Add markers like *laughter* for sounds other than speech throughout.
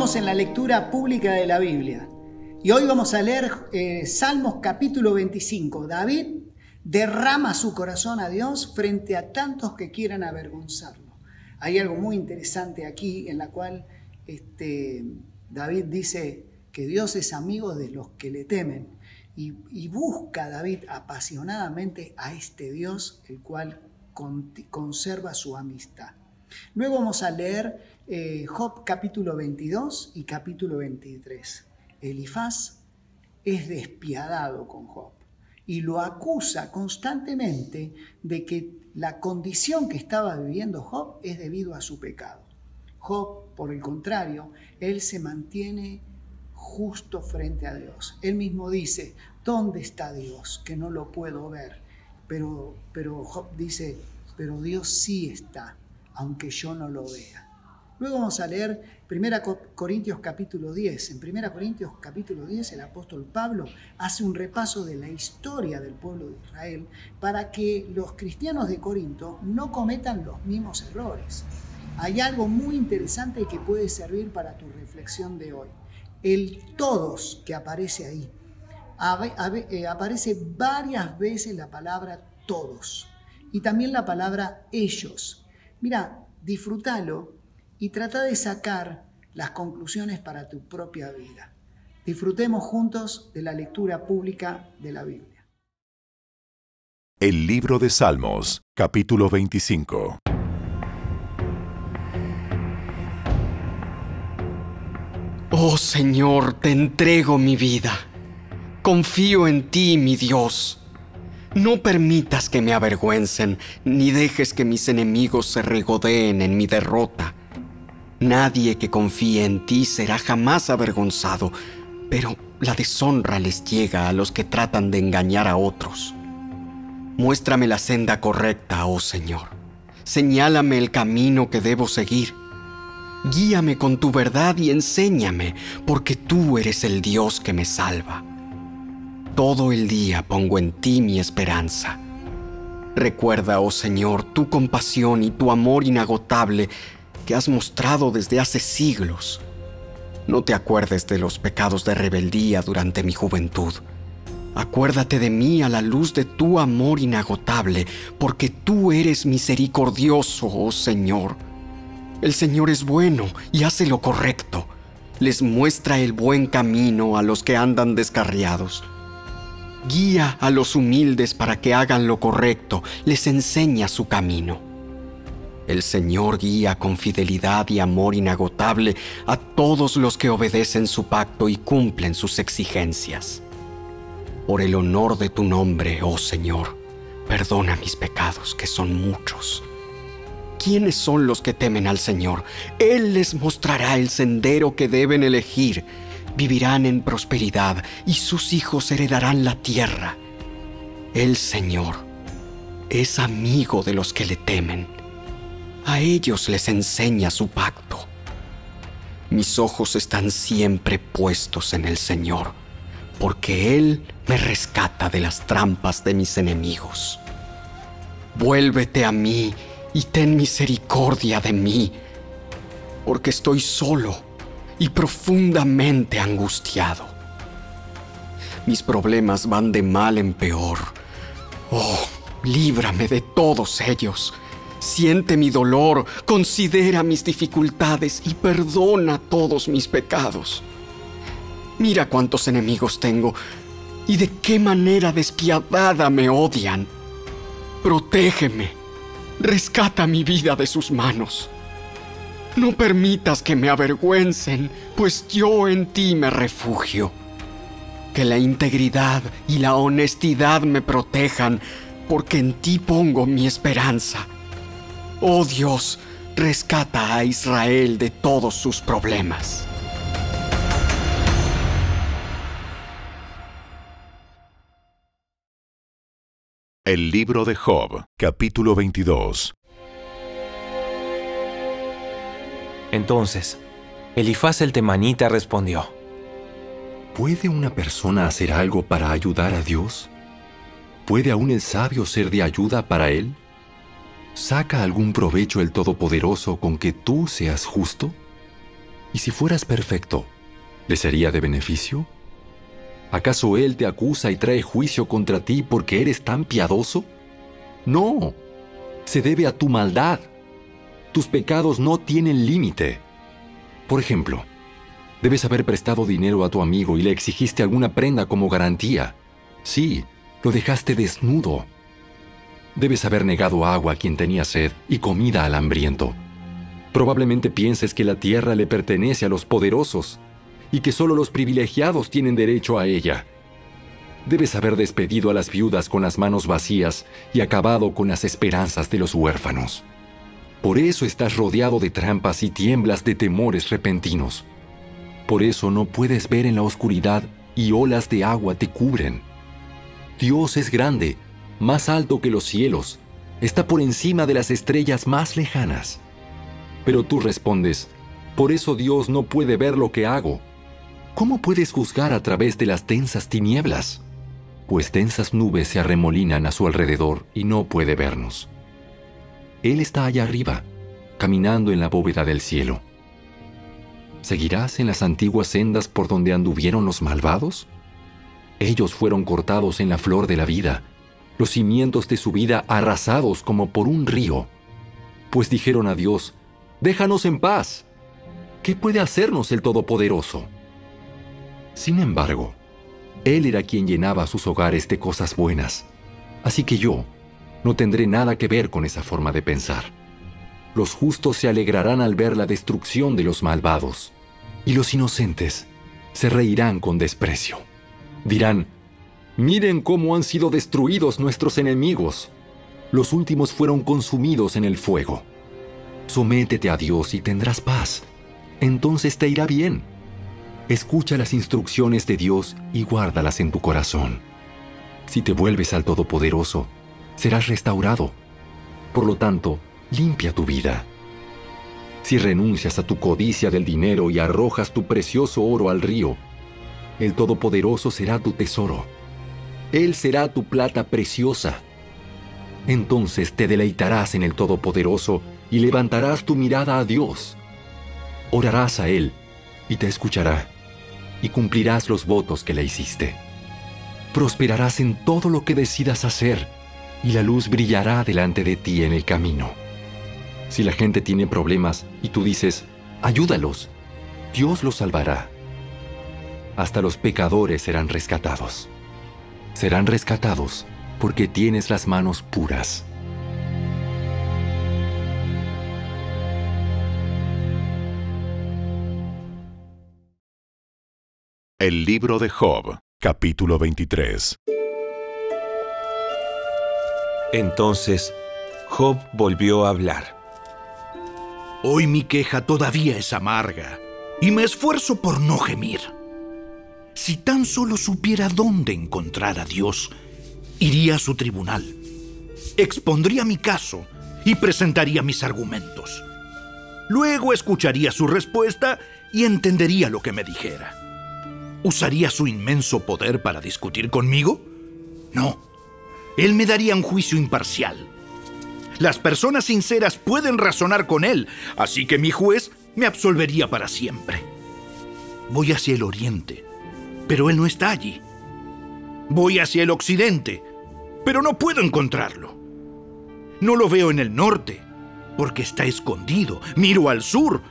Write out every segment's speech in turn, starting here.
En la lectura pública de la Biblia y hoy vamos a leer eh, Salmos capítulo 25. David derrama su corazón a Dios frente a tantos que quieran avergonzarlo. Hay algo muy interesante aquí en la cual este, David dice que Dios es amigo de los que le temen y, y busca David apasionadamente a este Dios el cual conserva su amistad. Luego vamos a leer eh, Job capítulo 22 y capítulo 23. Elifaz es despiadado con Job y lo acusa constantemente de que la condición que estaba viviendo Job es debido a su pecado. Job, por el contrario, él se mantiene justo frente a Dios. Él mismo dice, ¿dónde está Dios? Que no lo puedo ver. Pero, pero Job dice, pero Dios sí está, aunque yo no lo vea. Luego vamos a leer 1 Corintios capítulo 10. En 1 Corintios capítulo 10 el apóstol Pablo hace un repaso de la historia del pueblo de Israel para que los cristianos de Corinto no cometan los mismos errores. Hay algo muy interesante que puede servir para tu reflexión de hoy. El todos que aparece ahí. Eh, aparece varias veces la palabra todos y también la palabra ellos. Mira, disfrútalo y trata de sacar las conclusiones para tu propia vida. Disfrutemos juntos de la lectura pública de la Biblia. El libro de Salmos, capítulo 25. Oh Señor, te entrego mi vida. Confío en ti, mi Dios. No permitas que me avergüencen, ni dejes que mis enemigos se regodeen en mi derrota. Nadie que confíe en ti será jamás avergonzado, pero la deshonra les llega a los que tratan de engañar a otros. Muéstrame la senda correcta, oh Señor. Señálame el camino que debo seguir. Guíame con tu verdad y enséñame, porque tú eres el Dios que me salva. Todo el día pongo en ti mi esperanza. Recuerda, oh Señor, tu compasión y tu amor inagotable que has mostrado desde hace siglos. No te acuerdes de los pecados de rebeldía durante mi juventud. Acuérdate de mí a la luz de tu amor inagotable, porque tú eres misericordioso, oh Señor. El Señor es bueno y hace lo correcto. Les muestra el buen camino a los que andan descarriados. Guía a los humildes para que hagan lo correcto, les enseña su camino. El Señor guía con fidelidad y amor inagotable a todos los que obedecen su pacto y cumplen sus exigencias. Por el honor de tu nombre, oh Señor, perdona mis pecados, que son muchos. ¿Quiénes son los que temen al Señor? Él les mostrará el sendero que deben elegir. Vivirán en prosperidad y sus hijos heredarán la tierra. El Señor es amigo de los que le temen a ellos les enseña su pacto. Mis ojos están siempre puestos en el Señor, porque Él me rescata de las trampas de mis enemigos. Vuélvete a mí y ten misericordia de mí, porque estoy solo y profundamente angustiado. Mis problemas van de mal en peor. Oh, líbrame de todos ellos Siente mi dolor, considera mis dificultades y perdona todos mis pecados. Mira cuántos enemigos tengo y de qué manera despiadada me odian. Protégeme, rescata mi vida de sus manos. No permitas que me avergüencen, pues yo en ti me refugio. Que la integridad y la honestidad me protejan, porque en ti pongo mi esperanza. Oh Dios, rescata a Israel de todos sus problemas. El libro de Job, capítulo 22. Entonces, Elifaz el temanita respondió: ¿Puede una persona hacer algo para ayudar a Dios? ¿Puede aún el sabio ser de ayuda para él? ¿Saca algún provecho el Todopoderoso con que tú seas justo? ¿Y si fueras perfecto, le sería de beneficio? ¿Acaso Él te acusa y trae juicio contra ti porque eres tan piadoso? No, se debe a tu maldad. Tus pecados no tienen límite. Por ejemplo, debes haber prestado dinero a tu amigo y le exigiste alguna prenda como garantía. Sí, lo dejaste desnudo. Debes haber negado agua a quien tenía sed y comida al hambriento. Probablemente pienses que la tierra le pertenece a los poderosos y que solo los privilegiados tienen derecho a ella. Debes haber despedido a las viudas con las manos vacías y acabado con las esperanzas de los huérfanos. Por eso estás rodeado de trampas y tiemblas de temores repentinos. Por eso no puedes ver en la oscuridad y olas de agua te cubren. Dios es grande, más alto que los cielos, está por encima de las estrellas más lejanas. Pero tú respondes, por eso Dios no puede ver lo que hago. ¿Cómo puedes juzgar a través de las densas tinieblas? Pues densas nubes se arremolinan a su alrededor y no puede vernos. Él está allá arriba, caminando en la bóveda del cielo. ¿Seguirás en las antiguas sendas por donde anduvieron los malvados? Ellos fueron cortados en la flor de la vida, los cimientos de su vida arrasados como por un río. Pues dijeron a Dios, déjanos en paz. ¿Qué puede hacernos el Todopoderoso? Sin embargo, Él era quien llenaba sus hogares de cosas buenas, así que yo no tendré nada que ver con esa forma de pensar. Los justos se alegrarán al ver la destrucción de los malvados, y los inocentes se reirán con desprecio. Dirán, miren cómo han sido destruidos nuestros enemigos. Los últimos fueron consumidos en el fuego. Sométete a Dios y tendrás paz. Entonces te irá bien. Escucha las instrucciones de Dios y guárdalas en tu corazón. Si te vuelves al Todopoderoso, serás restaurado. Por lo tanto, limpia tu vida. Si renuncias a tu codicia del dinero y arrojas tu precioso oro al río, el Todopoderoso será tu tesoro. Él será tu plata preciosa. Entonces te deleitarás en el Todopoderoso y levantarás tu mirada a Dios. Orarás a Él y te escuchará y cumplirás los votos que le hiciste. Prosperarás en todo lo que decidas hacer y la luz brillará delante de ti en el camino. Si la gente tiene problemas y tú dices, ayúdalos, Dios los salvará. Hasta los pecadores serán rescatados. Serán rescatados porque tienes las manos puras. El libro de Job, capítulo 23. Entonces, Job volvió a hablar. Hoy mi queja todavía es amarga y me esfuerzo por no gemir. Si tan solo supiera dónde encontrar a Dios, iría a su tribunal, expondría mi caso y presentaría mis argumentos. Luego escucharía su respuesta y entendería lo que me dijera. ¿Usaría su inmenso poder para discutir conmigo? No. Él me daría un juicio imparcial. Las personas sinceras pueden razonar con él, así que mi juez me absolvería para siempre. Voy hacia el oriente, pero él no está allí. Voy hacia el occidente, pero no puedo encontrarlo. No lo veo en el norte, porque está escondido. Miro al sur,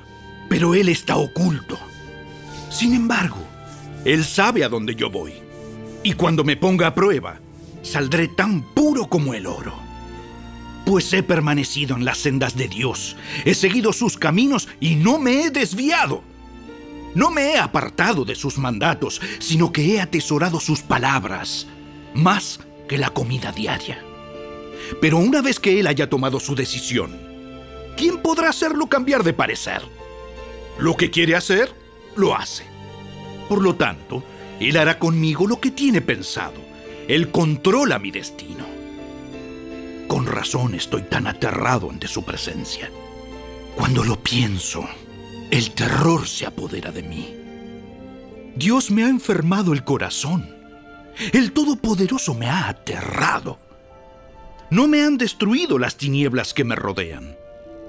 pero él está oculto. Sin embargo, él sabe a dónde yo voy. Y cuando me ponga a prueba, saldré tan puro como el oro. Pues he permanecido en las sendas de Dios, he seguido sus caminos y no me he desviado. No me he apartado de sus mandatos, sino que he atesorado sus palabras, más que la comida diaria. Pero una vez que él haya tomado su decisión, ¿quién podrá hacerlo cambiar de parecer? Lo que quiere hacer, lo hace. Por lo tanto, Él hará conmigo lo que tiene pensado. Él controla mi destino. Con razón estoy tan aterrado ante su presencia. Cuando lo pienso, el terror se apodera de mí. Dios me ha enfermado el corazón. El Todopoderoso me ha aterrado. No me han destruido las tinieblas que me rodean,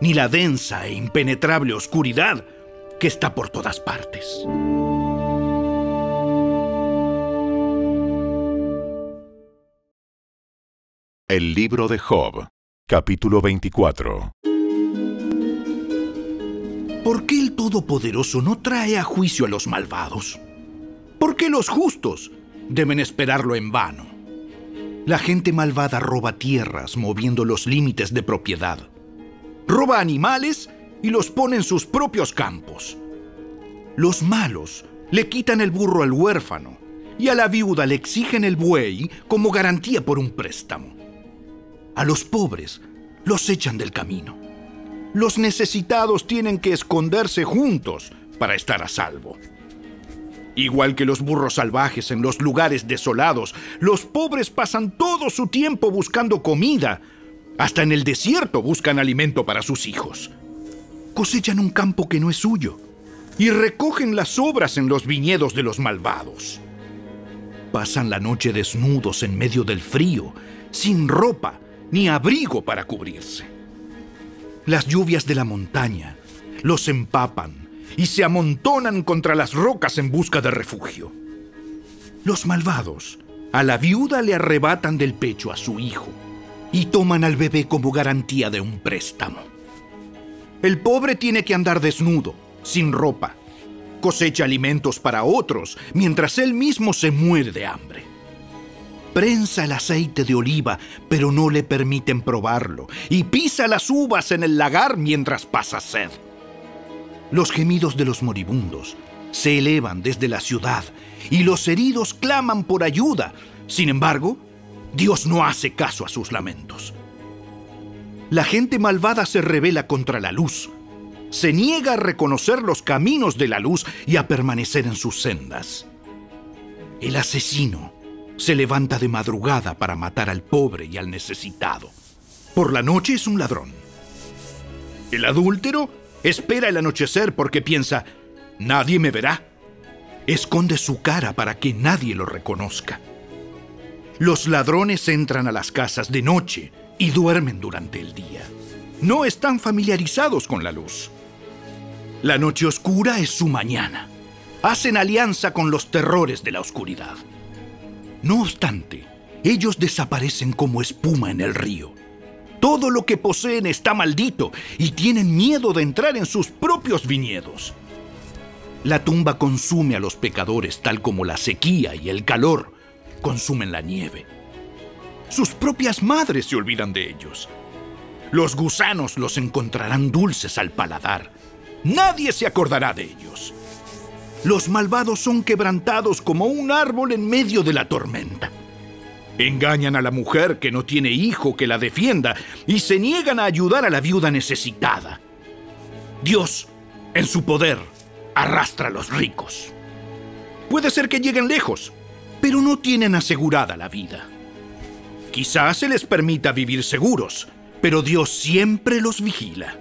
ni la densa e impenetrable oscuridad que está por todas partes. El libro de Job, capítulo 24. Todopoderoso no trae a juicio a los malvados? ¿Por qué los justos deben esperarlo en vano? La gente malvada roba tierras moviendo los límites de propiedad. Roba animales y los pone en sus propios campos. Los malos le quitan el burro al huérfano y a la viuda le exigen el buey como garantía por un préstamo. A los pobres los echan del camino. Los necesitados tienen que esconderse juntos para estar a salvo. Igual que los burros salvajes en los lugares desolados, los pobres pasan todo su tiempo buscando comida. Hasta en el desierto buscan alimento para sus hijos. Cosechan un campo que no es suyo y recogen las obras en los viñedos de los malvados. Pasan la noche desnudos en medio del frío, sin ropa ni abrigo para cubrirse. Las lluvias de la montaña los empapan y se amontonan contra las rocas en busca de refugio. Los malvados a la viuda le arrebatan del pecho a su hijo y toman al bebé como garantía de un préstamo. El pobre tiene que andar desnudo, sin ropa, cosecha alimentos para otros mientras él mismo se muere de hambre. Prensa el aceite de oliva, pero no le permiten probarlo, y pisa las uvas en el lagar mientras pasa sed. Los gemidos de los moribundos se elevan desde la ciudad y los heridos claman por ayuda. Sin embargo, Dios no hace caso a sus lamentos. La gente malvada se revela contra la luz, se niega a reconocer los caminos de la luz y a permanecer en sus sendas. El asesino se levanta de madrugada para matar al pobre y al necesitado. Por la noche es un ladrón. El adúltero espera el anochecer porque piensa, nadie me verá. Esconde su cara para que nadie lo reconozca. Los ladrones entran a las casas de noche y duermen durante el día. No están familiarizados con la luz. La noche oscura es su mañana. Hacen alianza con los terrores de la oscuridad. No obstante, ellos desaparecen como espuma en el río. Todo lo que poseen está maldito y tienen miedo de entrar en sus propios viñedos. La tumba consume a los pecadores tal como la sequía y el calor consumen la nieve. Sus propias madres se olvidan de ellos. Los gusanos los encontrarán dulces al paladar. Nadie se acordará de ellos. Los malvados son quebrantados como un árbol en medio de la tormenta. Engañan a la mujer que no tiene hijo que la defienda y se niegan a ayudar a la viuda necesitada. Dios, en su poder, arrastra a los ricos. Puede ser que lleguen lejos, pero no tienen asegurada la vida. Quizás se les permita vivir seguros, pero Dios siempre los vigila.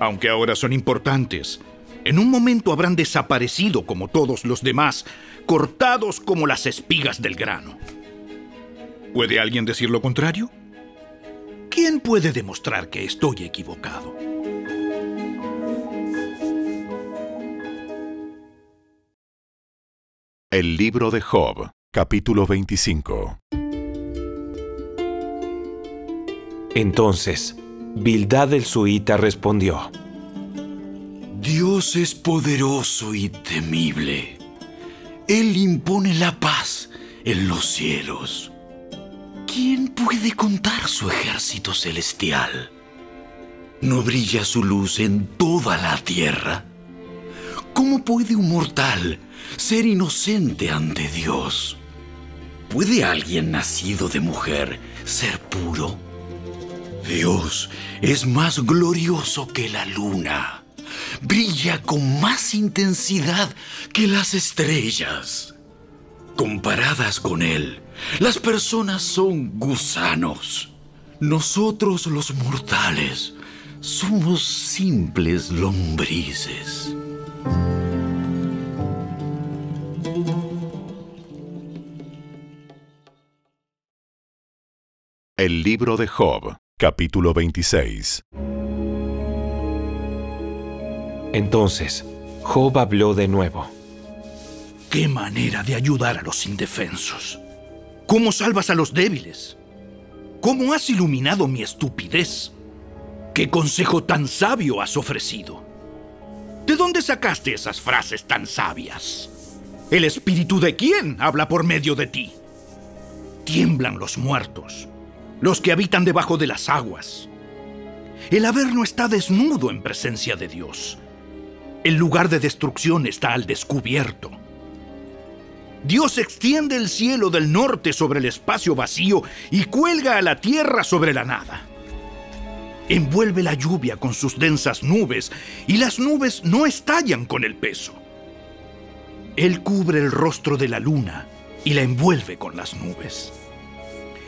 Aunque ahora son importantes, en un momento habrán desaparecido como todos los demás, cortados como las espigas del grano. ¿Puede alguien decir lo contrario? ¿Quién puede demostrar que estoy equivocado? El libro de Job, capítulo 25. Entonces, Bildad el Suita respondió. Dios es poderoso y temible. Él impone la paz en los cielos. ¿Quién puede contar su ejército celestial? ¿No brilla su luz en toda la tierra? ¿Cómo puede un mortal ser inocente ante Dios? ¿Puede alguien nacido de mujer ser puro? Dios es más glorioso que la luna brilla con más intensidad que las estrellas. Comparadas con Él, las personas son gusanos. Nosotros los mortales somos simples lombrices. El libro de Job, capítulo 26. Entonces, Job habló de nuevo. ¡Qué manera de ayudar a los indefensos! ¿Cómo salvas a los débiles? ¿Cómo has iluminado mi estupidez? ¿Qué consejo tan sabio has ofrecido? ¿De dónde sacaste esas frases tan sabias? ¿El espíritu de quién habla por medio de ti? Tiemblan los muertos, los que habitan debajo de las aguas. El Averno está desnudo en presencia de Dios. El lugar de destrucción está al descubierto. Dios extiende el cielo del norte sobre el espacio vacío y cuelga a la tierra sobre la nada. Envuelve la lluvia con sus densas nubes y las nubes no estallan con el peso. Él cubre el rostro de la luna y la envuelve con las nubes.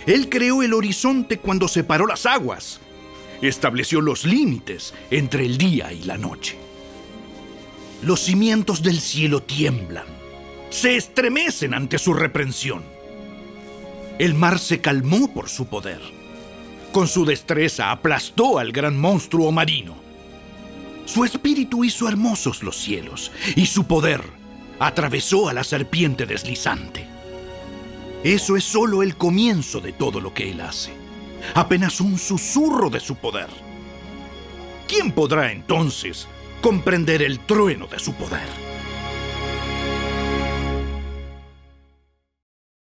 Él creó el horizonte cuando separó las aguas. Estableció los límites entre el día y la noche. Los cimientos del cielo tiemblan se estremecen ante su reprensión. El mar se calmó por su poder. Con su destreza aplastó al gran monstruo marino. Su espíritu hizo hermosos los cielos y su poder atravesó a la serpiente deslizante. Eso es solo el comienzo de todo lo que él hace, apenas un susurro de su poder. ¿Quién podrá entonces comprender el trueno de su poder?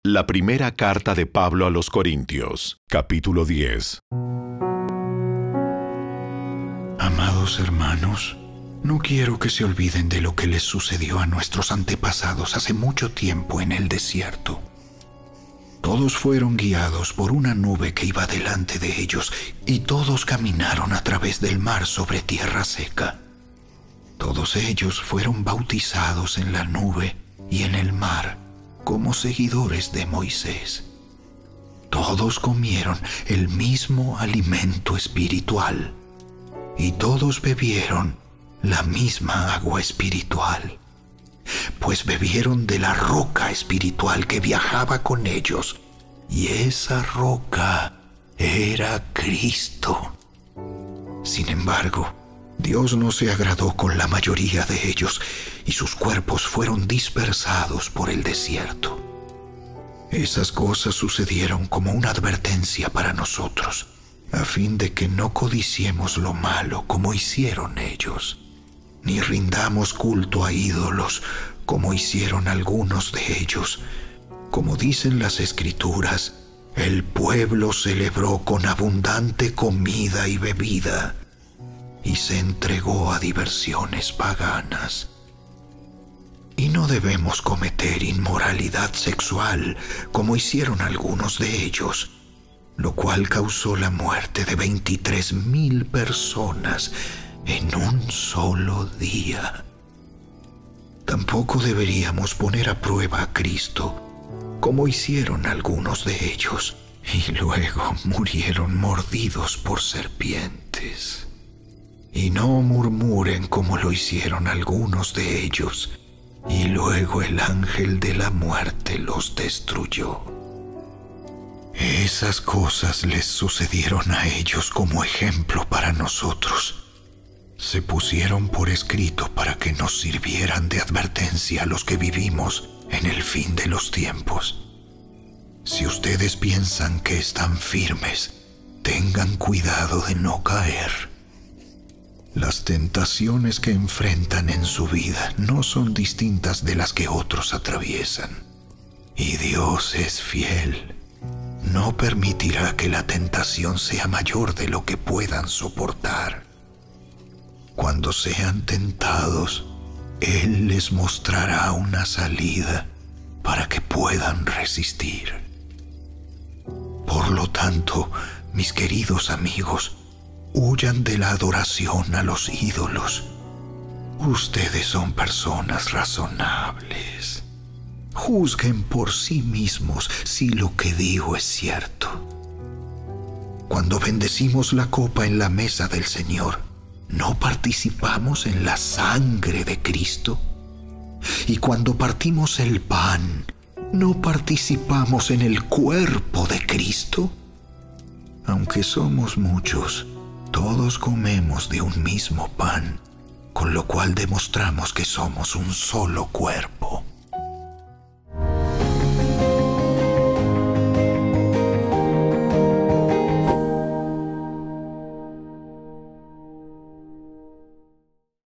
La primera carta de Pablo a los Corintios, capítulo 10. Amados hermanos, no quiero que se olviden de lo que les sucedió a nuestros antepasados hace mucho tiempo en el desierto. Todos fueron guiados por una nube que iba delante de ellos y todos caminaron a través del mar sobre tierra seca. Todos ellos fueron bautizados en la nube y en el mar como seguidores de Moisés. Todos comieron el mismo alimento espiritual y todos bebieron la misma agua espiritual, pues bebieron de la roca espiritual que viajaba con ellos, y esa roca era Cristo. Sin embargo, Dios no se agradó con la mayoría de ellos y sus cuerpos fueron dispersados por el desierto. Esas cosas sucedieron como una advertencia para nosotros, a fin de que no codiciemos lo malo como hicieron ellos, ni rindamos culto a ídolos como hicieron algunos de ellos. Como dicen las escrituras, el pueblo celebró con abundante comida y bebida y se entregó a diversiones paganas. Y no debemos cometer inmoralidad sexual como hicieron algunos de ellos, lo cual causó la muerte de 23 mil personas en un solo día. Tampoco deberíamos poner a prueba a Cristo como hicieron algunos de ellos y luego *laughs* murieron mordidos por serpientes. Y no murmuren como lo hicieron algunos de ellos, y luego el ángel de la muerte los destruyó. Esas cosas les sucedieron a ellos como ejemplo para nosotros. Se pusieron por escrito para que nos sirvieran de advertencia a los que vivimos en el fin de los tiempos. Si ustedes piensan que están firmes, tengan cuidado de no caer. Las tentaciones que enfrentan en su vida no son distintas de las que otros atraviesan. Y Dios es fiel. No permitirá que la tentación sea mayor de lo que puedan soportar. Cuando sean tentados, Él les mostrará una salida para que puedan resistir. Por lo tanto, mis queridos amigos, Huyan de la adoración a los ídolos. Ustedes son personas razonables. Juzguen por sí mismos si lo que digo es cierto. Cuando bendecimos la copa en la mesa del Señor, ¿no participamos en la sangre de Cristo? Y cuando partimos el pan, ¿no participamos en el cuerpo de Cristo? Aunque somos muchos, todos comemos de un mismo pan, con lo cual demostramos que somos un solo cuerpo.